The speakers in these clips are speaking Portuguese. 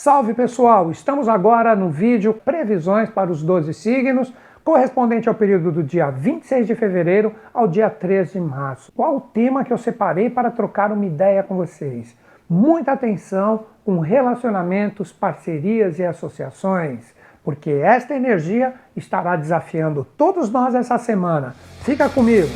Salve pessoal! Estamos agora no vídeo Previsões para os 12 signos, correspondente ao período do dia 26 de fevereiro ao dia 13 de março. Qual o tema que eu separei para trocar uma ideia com vocês? Muita atenção com relacionamentos, parcerias e associações, porque esta energia estará desafiando todos nós essa semana. Fica comigo!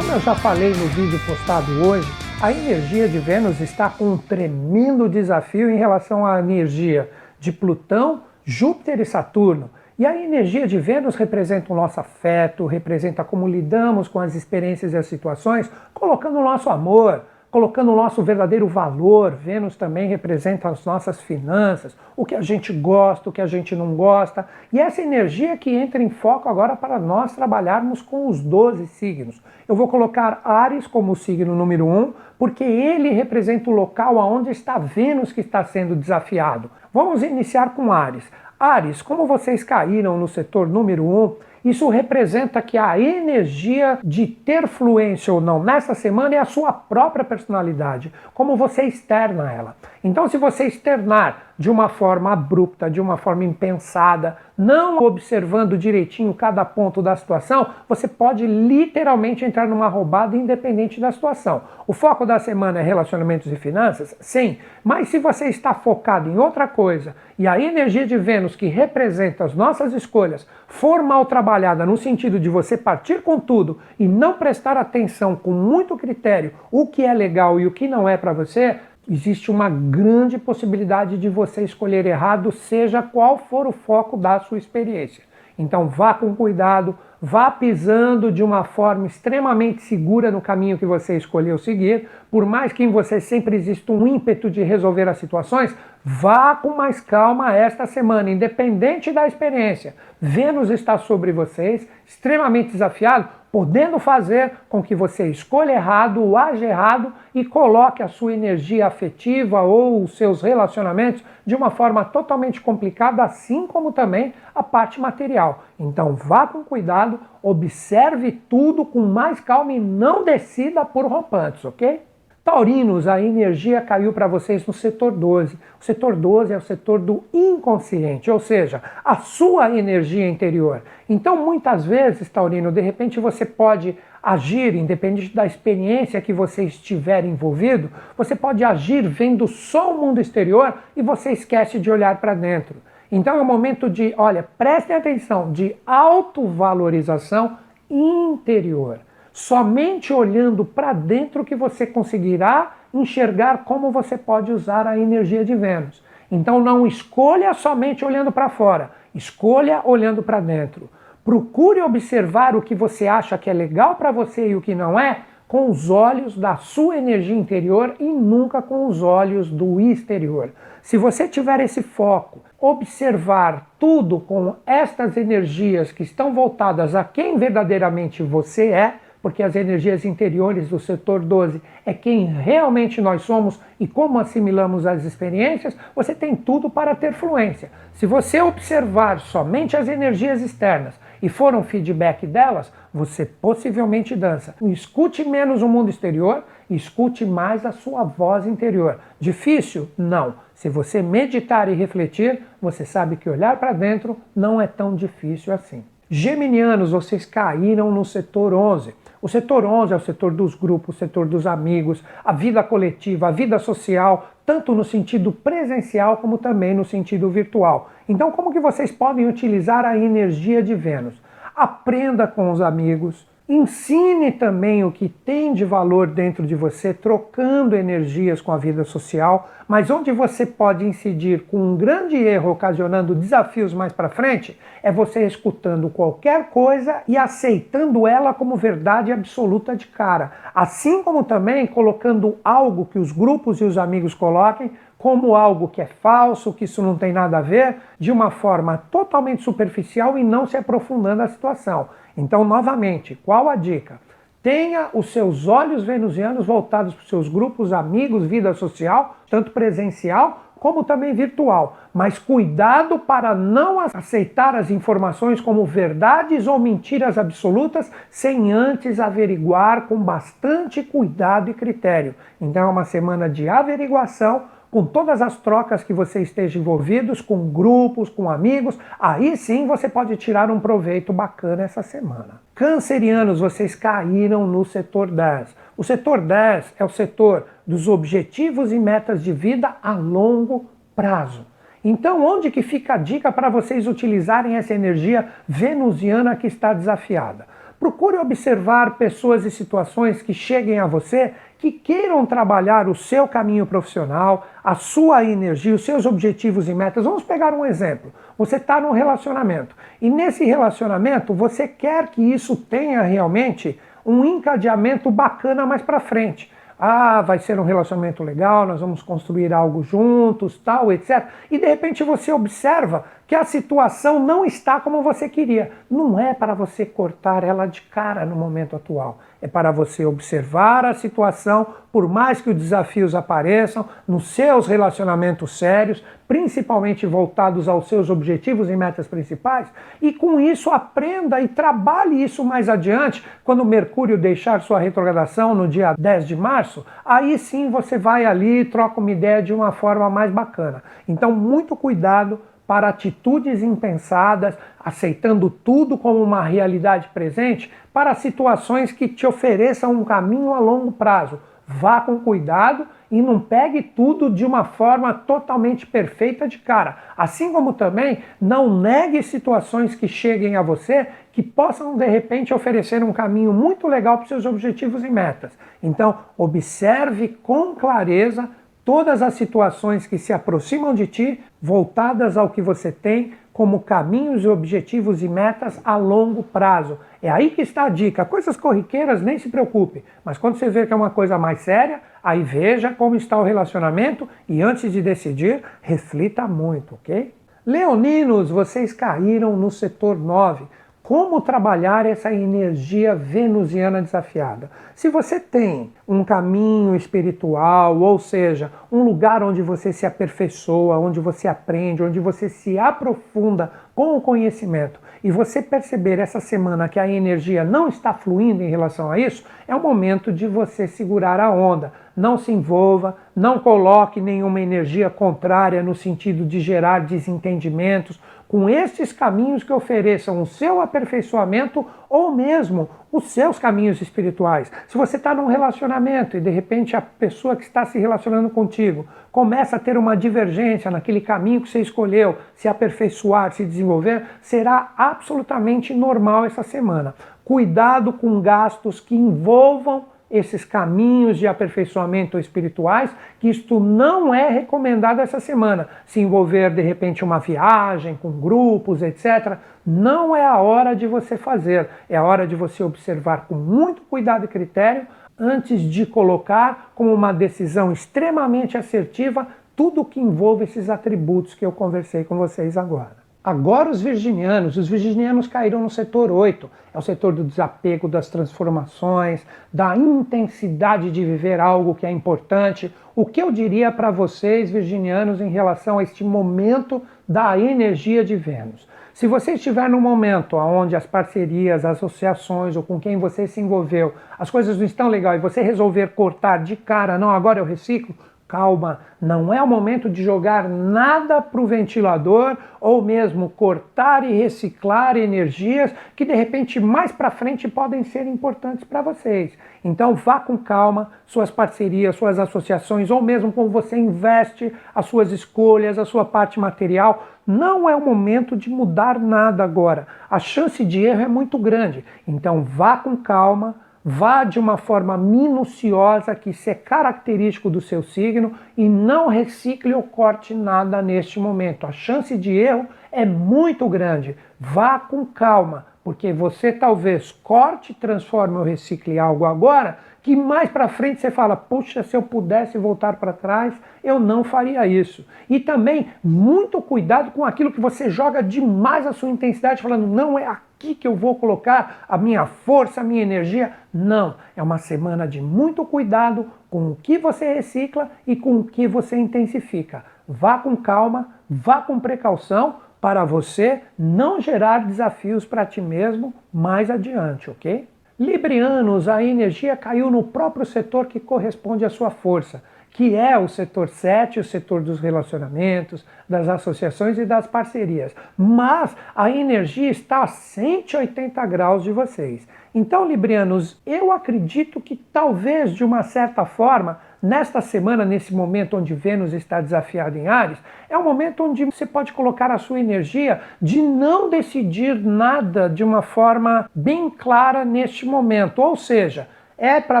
Eu já falei no vídeo postado hoje, a energia de Vênus está com um tremendo desafio em relação à energia de Plutão, Júpiter e Saturno. E a energia de Vênus representa o nosso afeto, representa como lidamos com as experiências e as situações, colocando o nosso amor, colocando o nosso verdadeiro valor. Vênus também representa as nossas finanças, o que a gente gosta, o que a gente não gosta. E essa energia que entra em foco agora para nós trabalharmos com os 12 signos. Eu vou colocar Ares como signo número 1, porque ele representa o local aonde está Vênus que está sendo desafiado. Vamos iniciar com Ares. Ares, como vocês caíram no setor número 1, isso representa que a energia de ter fluência ou não nessa semana é a sua própria personalidade, como você externa ela. Então, se você externar de uma forma abrupta, de uma forma impensada, não observando direitinho cada ponto da situação, você pode literalmente entrar numa roubada independente da situação. O foco da semana é relacionamentos e finanças? Sim, mas se você está focado em outra coisa e a energia de Vênus que representa as nossas escolhas for mal trabalhada no sentido de você partir com tudo e não prestar atenção com muito critério o que é legal e o que não é para você, existe uma grande possibilidade de você escolher errado, seja qual for o foco da sua experiência. Então vá com cuidado, vá pisando de uma forma extremamente segura no caminho que você escolheu seguir. Por mais que em você sempre exista um ímpeto de resolver as situações, vá com mais calma esta semana, independente da experiência. Vênus está sobre vocês, extremamente desafiado, podendo fazer com que você escolha errado, ou age errado e coloque a sua energia afetiva ou os seus relacionamentos de uma forma totalmente complicada, assim como também a parte material. Então vá com cuidado, observe tudo com mais calma e não decida por rompantes, ok? Taurinos, a energia caiu para vocês no setor 12. O setor 12 é o setor do inconsciente, ou seja, a sua energia interior. Então, muitas vezes, Taurino, de repente você pode agir, independente da experiência que você estiver envolvido, você pode agir vendo só o mundo exterior e você esquece de olhar para dentro. Então é o momento de, olha, prestem atenção, de autovalorização interior. Somente olhando para dentro que você conseguirá enxergar como você pode usar a energia de Vênus. Então não escolha somente olhando para fora, escolha olhando para dentro. Procure observar o que você acha que é legal para você e o que não é com os olhos da sua energia interior e nunca com os olhos do exterior. Se você tiver esse foco, observar tudo com estas energias que estão voltadas a quem verdadeiramente você é, porque as energias interiores do setor 12 é quem realmente nós somos e como assimilamos as experiências, você tem tudo para ter fluência. Se você observar somente as energias externas e for um feedback delas, você possivelmente dança. Escute menos o mundo exterior, escute mais a sua voz interior. Difícil? Não. Se você meditar e refletir, você sabe que olhar para dentro não é tão difícil assim. Geminianos, vocês caíram no setor 11. O setor 11 é o setor dos grupos, o setor dos amigos, a vida coletiva, a vida social, tanto no sentido presencial como também no sentido virtual. Então, como que vocês podem utilizar a energia de Vênus? Aprenda com os amigos, Ensine também o que tem de valor dentro de você, trocando energias com a vida social, mas onde você pode incidir com um grande erro, ocasionando desafios mais para frente, é você escutando qualquer coisa e aceitando ela como verdade absoluta de cara. Assim como também colocando algo que os grupos e os amigos coloquem como algo que é falso, que isso não tem nada a ver, de uma forma totalmente superficial e não se aprofundando a situação. Então, novamente, qual a dica? Tenha os seus olhos venusianos voltados para os seus grupos, amigos, vida social, tanto presencial como também virtual. Mas cuidado para não aceitar as informações como verdades ou mentiras absolutas sem antes averiguar com bastante cuidado e critério. Então é uma semana de averiguação com todas as trocas que você esteja envolvidos, com grupos, com amigos, aí sim você pode tirar um proveito bacana essa semana. Cancerianos, vocês caíram no setor 10. O setor 10 é o setor dos objetivos e metas de vida a longo prazo. Então, onde que fica a dica para vocês utilizarem essa energia venusiana que está desafiada? Procure observar pessoas e situações que cheguem a você que queiram trabalhar o seu caminho profissional, a sua energia, os seus objetivos e metas. Vamos pegar um exemplo. Você está num relacionamento e nesse relacionamento você quer que isso tenha realmente um encadeamento bacana mais para frente. Ah, vai ser um relacionamento legal, nós vamos construir algo juntos, tal, etc. E de repente você observa que a situação não está como você queria. Não é para você cortar ela de cara no momento atual. É para você observar a situação, por mais que os desafios apareçam, nos seus relacionamentos sérios, principalmente voltados aos seus objetivos e metas principais, e com isso aprenda e trabalhe isso mais adiante, quando Mercúrio deixar sua retrogradação no dia 10 de março, aí sim você vai ali e troca uma ideia de uma forma mais bacana. Então, muito cuidado para atitudes impensadas, aceitando tudo como uma realidade presente, para situações que te ofereçam um caminho a longo prazo. Vá com cuidado e não pegue tudo de uma forma totalmente perfeita de cara. Assim como também não negue situações que cheguem a você que possam de repente oferecer um caminho muito legal para seus objetivos e metas. Então, observe com clareza todas as situações que se aproximam de ti, voltadas ao que você tem como caminhos, objetivos e metas a longo prazo. É aí que está a dica. Coisas corriqueiras, nem se preocupe. Mas quando você vê que é uma coisa mais séria, aí veja como está o relacionamento e antes de decidir, reflita muito, ok? Leoninos, vocês caíram no setor 9 como trabalhar essa energia venusiana desafiada. Se você tem um caminho espiritual, ou seja, um lugar onde você se aperfeiçoa, onde você aprende, onde você se aprofunda com o conhecimento, e você perceber essa semana que a energia não está fluindo em relação a isso, é o momento de você segurar a onda. Não se envolva, não coloque nenhuma energia contrária no sentido de gerar desentendimentos com estes caminhos que ofereçam o seu aperfeiçoamento ou mesmo os seus caminhos espirituais. Se você está num relacionamento e de repente a pessoa que está se relacionando contigo começa a ter uma divergência naquele caminho que você escolheu, se aperfeiçoar, se desenvolver, será absolutamente normal essa semana. Cuidado com gastos que envolvam esses caminhos de aperfeiçoamento espirituais, que isto não é recomendado essa semana. Se envolver de repente uma viagem com grupos, etc., não é a hora de você fazer. É a hora de você observar com muito cuidado e critério antes de colocar como uma decisão extremamente assertiva tudo que envolve esses atributos que eu conversei com vocês agora. Agora os virginianos, os virginianos caíram no setor 8, é o setor do desapego, das transformações, da intensidade de viver algo que é importante. O que eu diria para vocês, virginianos, em relação a este momento da energia de Vênus? Se você estiver num momento onde as parcerias, as associações ou com quem você se envolveu, as coisas não estão legais e você resolver cortar de cara, não, agora eu reciclo, calma, não é o momento de jogar nada para o ventilador ou mesmo cortar e reciclar energias que de repente mais para frente podem ser importantes para vocês. Então vá com calma, suas parcerias, suas associações ou mesmo como você investe as suas escolhas, a sua parte material. Não é o momento de mudar nada agora. A chance de erro é muito grande. Então vá com calma Vá de uma forma minuciosa, que isso é característico do seu signo, e não recicle ou corte nada neste momento. A chance de erro é muito grande. Vá com calma, porque você talvez corte, transforme ou recicle algo agora, que mais para frente você fala, puxa, se eu pudesse voltar para trás, eu não faria isso. E também muito cuidado com aquilo que você joga demais a sua intensidade, falando, não é aqui aqui que eu vou colocar a minha força, a minha energia. Não, é uma semana de muito cuidado com o que você recicla e com o que você intensifica. vá com calma, vá com precaução para você não gerar desafios para ti mesmo mais adiante, ok? Librianos, a energia caiu no próprio setor que corresponde à sua força que é o setor 7, o setor dos relacionamentos, das associações e das parcerias. Mas a energia está a 180 graus de vocês. Então, Librianos, eu acredito que talvez de uma certa forma, nesta semana, nesse momento onde Vênus está desafiada em Ares, é um momento onde você pode colocar a sua energia de não decidir nada de uma forma bem clara neste momento. Ou seja, é para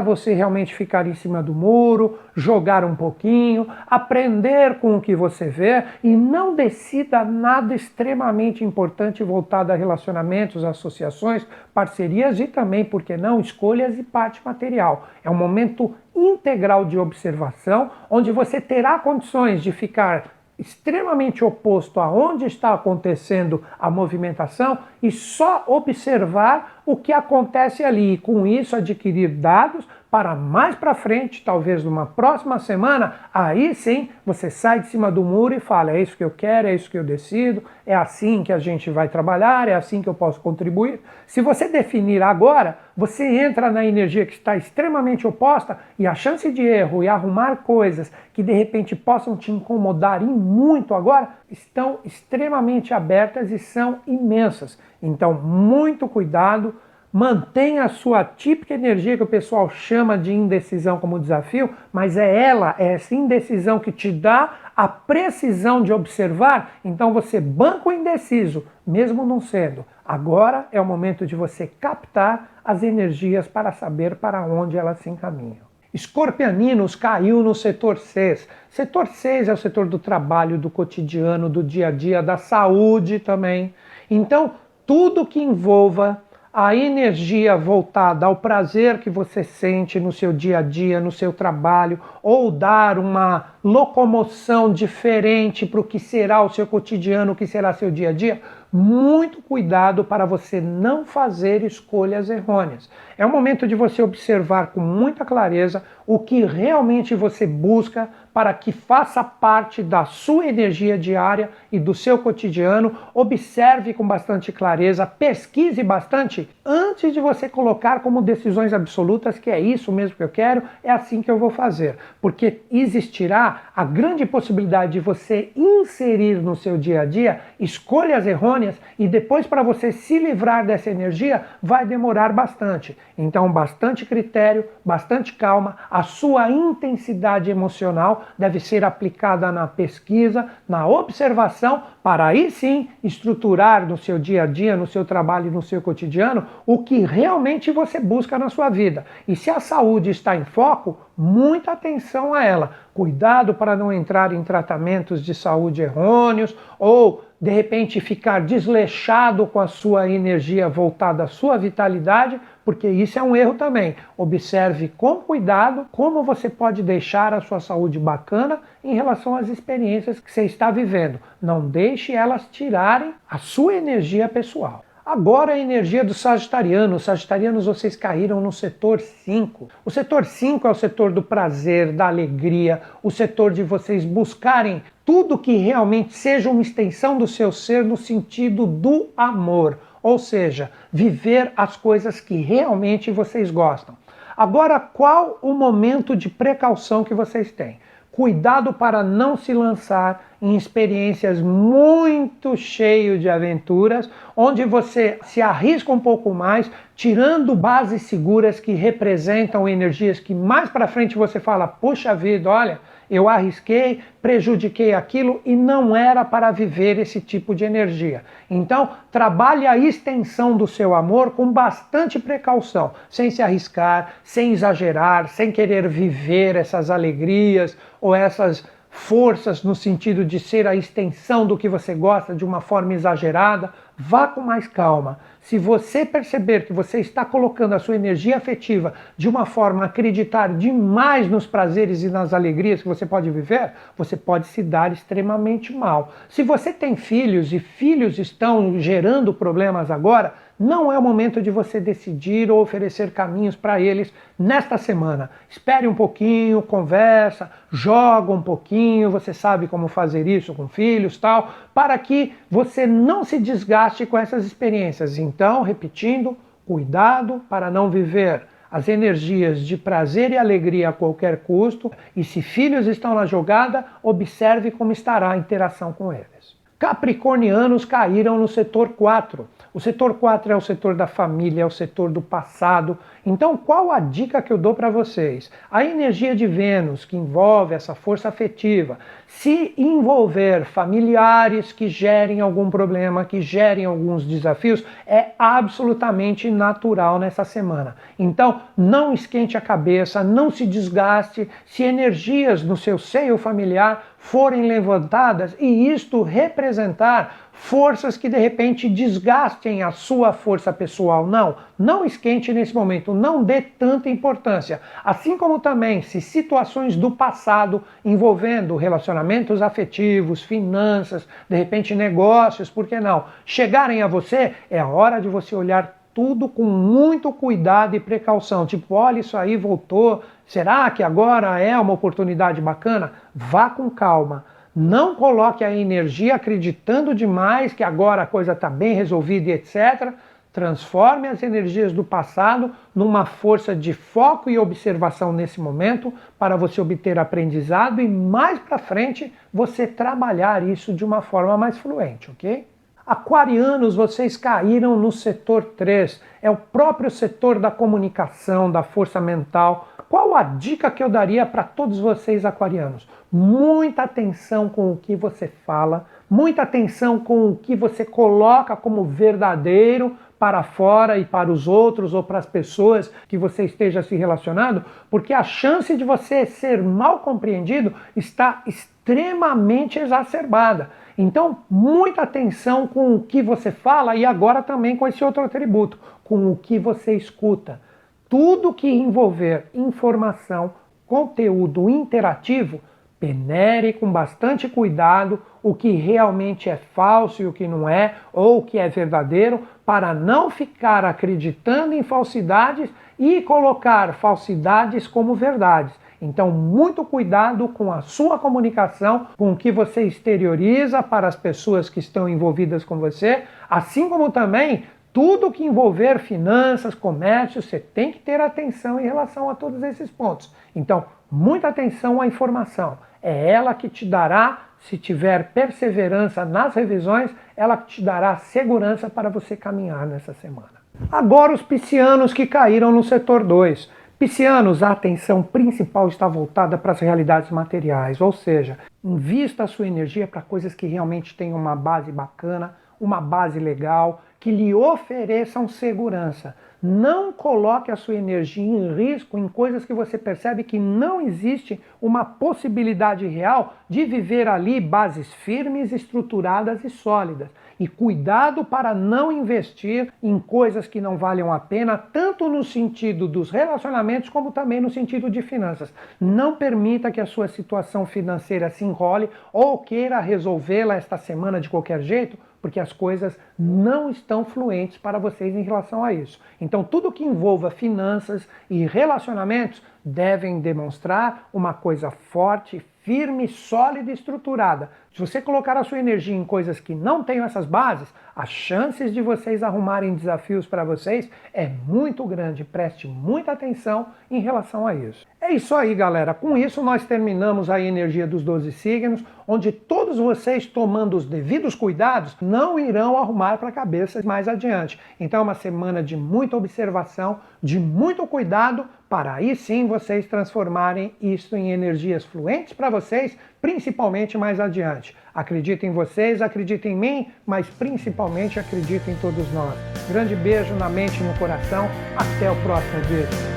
você realmente ficar em cima do muro, jogar um pouquinho, aprender com o que você vê e não decida nada extremamente importante voltado a relacionamentos, associações, parcerias e também, por que não, escolhas e parte material. É um momento integral de observação onde você terá condições de ficar extremamente oposto a onde está acontecendo a movimentação e só observar o que acontece ali e com isso adquirir dados para mais para frente, talvez numa próxima semana, aí sim você sai de cima do muro e fala: é isso que eu quero, é isso que eu decido, é assim que a gente vai trabalhar, é assim que eu posso contribuir. Se você definir agora, você entra na energia que está extremamente oposta e a chance de erro e arrumar coisas que de repente possam te incomodar e muito agora estão extremamente abertas e são imensas. Então, muito cuidado Mantenha a sua típica energia que o pessoal chama de indecisão como desafio, mas é ela, é essa indecisão que te dá a precisão de observar. Então você banca o indeciso, mesmo não sendo. Agora é o momento de você captar as energias para saber para onde elas se encaminham. Escorpianinos caiu no setor 6. Setor 6 é o setor do trabalho, do cotidiano, do dia a dia, da saúde também. Então, tudo que envolva a energia voltada ao prazer que você sente no seu dia a dia, no seu trabalho, ou dar uma locomoção diferente para o que será o seu cotidiano, o que será seu dia a dia, muito cuidado para você não fazer escolhas errôneas. É o momento de você observar com muita clareza o que realmente você busca para que faça parte da sua energia diária e do seu cotidiano. Observe com bastante clareza, pesquise bastante antes de você colocar como decisões absolutas que é isso mesmo que eu quero, é assim que eu vou fazer. Porque existirá a grande possibilidade de você inserir no seu dia a dia escolhas errôneas e depois para você se livrar dessa energia vai demorar bastante. Então, bastante critério, bastante calma, a sua intensidade emocional deve ser aplicada na pesquisa, na observação, para aí sim estruturar no seu dia a dia, no seu trabalho no seu cotidiano o que realmente você busca na sua vida. E se a saúde está em foco, muita atenção a ela. Cuidado para não entrar em tratamentos de saúde errôneos ou de repente ficar desleixado com a sua energia voltada à sua vitalidade, porque isso é um erro também. Observe com cuidado como você pode deixar a sua saúde bacana em relação às experiências que você está vivendo. Não deixe elas tirarem a sua energia pessoal. Agora a energia do Sagitariano. Os Sagitarianos, vocês caíram no setor 5. O setor 5 é o setor do prazer, da alegria, o setor de vocês buscarem tudo que realmente seja uma extensão do seu ser no sentido do amor. Ou seja, viver as coisas que realmente vocês gostam. Agora, qual o momento de precaução que vocês têm? Cuidado para não se lançar em experiências muito cheias de aventuras, onde você se arrisca um pouco mais, tirando bases seguras que representam energias que mais para frente você fala: "Puxa vida, olha, eu arrisquei, prejudiquei aquilo e não era para viver esse tipo de energia. Então, trabalhe a extensão do seu amor com bastante precaução, sem se arriscar, sem exagerar, sem querer viver essas alegrias ou essas forças no sentido de ser a extensão do que você gosta de uma forma exagerada. Vá com mais calma. Se você perceber que você está colocando a sua energia afetiva de uma forma a acreditar demais nos prazeres e nas alegrias que você pode viver, você pode se dar extremamente mal. Se você tem filhos e filhos estão gerando problemas agora, não é o momento de você decidir ou oferecer caminhos para eles nesta semana. Espere um pouquinho, conversa, joga um pouquinho, você sabe como fazer isso com filhos, tal, para que você não se desgaste com essas experiências. Então, repetindo, cuidado para não viver as energias de prazer e alegria a qualquer custo, e se filhos estão na jogada, observe como estará a interação com eles. Capricornianos caíram no setor 4. O setor 4 é o setor da família, é o setor do passado. Então, qual a dica que eu dou para vocês? A energia de Vênus, que envolve essa força afetiva, se envolver familiares que gerem algum problema, que gerem alguns desafios, é absolutamente natural nessa semana. Então, não esquente a cabeça, não se desgaste se energias no seu seio familiar forem levantadas e isto representar forças que de repente desgastem a sua força pessoal. Não, não esquente nesse momento, não dê tanta importância. Assim como também se situações do passado envolvendo relacionamentos afetivos, finanças, de repente negócios, por que não? Chegarem a você, é a hora de você olhar tudo com muito cuidado e precaução. Tipo, olha, isso aí voltou. Será que agora é uma oportunidade bacana? Vá com calma não coloque a energia acreditando demais que agora a coisa está bem resolvida e etc. Transforme as energias do passado numa força de foco e observação nesse momento para você obter aprendizado e mais para frente você trabalhar isso de uma forma mais fluente, ok? Aquarianos, vocês caíram no setor 3, é o próprio setor da comunicação, da força mental. Qual a dica que eu daria para todos vocês, aquarianos? Muita atenção com o que você fala, muita atenção com o que você coloca como verdadeiro para fora e para os outros ou para as pessoas que você esteja se relacionando, porque a chance de você ser mal compreendido está extremamente exacerbada. Então, muita atenção com o que você fala e agora também com esse outro atributo, com o que você escuta. Tudo que envolver informação, conteúdo interativo, penere com bastante cuidado o que realmente é falso e o que não é, ou o que é verdadeiro, para não ficar acreditando em falsidades e colocar falsidades como verdades. Então, muito cuidado com a sua comunicação, com o que você exterioriza para as pessoas que estão envolvidas com você, assim como também tudo que envolver finanças, comércio, você tem que ter atenção em relação a todos esses pontos. Então, muita atenção à informação. É ela que te dará, se tiver perseverança nas revisões, ela que te dará segurança para você caminhar nessa semana. Agora, os piscianos que caíram no setor 2. Piscianos, a atenção principal está voltada para as realidades materiais, ou seja, invista a sua energia para coisas que realmente tenham uma base bacana, uma base legal, que lhe ofereçam segurança. Não coloque a sua energia em risco em coisas que você percebe que não existe uma possibilidade real de viver ali bases firmes, estruturadas e sólidas. E cuidado para não investir em coisas que não valham a pena, tanto no sentido dos relacionamentos como também no sentido de finanças. Não permita que a sua situação financeira se enrole ou queira resolvê-la esta semana de qualquer jeito, porque as coisas não estão fluentes para vocês em relação a isso. Então, tudo que envolva finanças e relacionamentos devem demonstrar uma coisa forte, firme, sólida e estruturada. Se você colocar a sua energia em coisas que não tenham essas bases, as chances de vocês arrumarem desafios para vocês é muito grande. Preste muita atenção em relação a isso. É isso aí, galera. Com isso, nós terminamos a energia dos 12 signos, onde todos vocês, tomando os devidos cuidados, não irão arrumar para a cabeça mais adiante. Então, é uma semana de muita observação, de muito cuidado, para aí sim vocês transformarem isso em energias fluentes para vocês, principalmente mais adiante. Acredito em vocês, acredito em mim, mas principalmente acredito em todos nós. Grande beijo na mente e no coração. Até o próximo vídeo.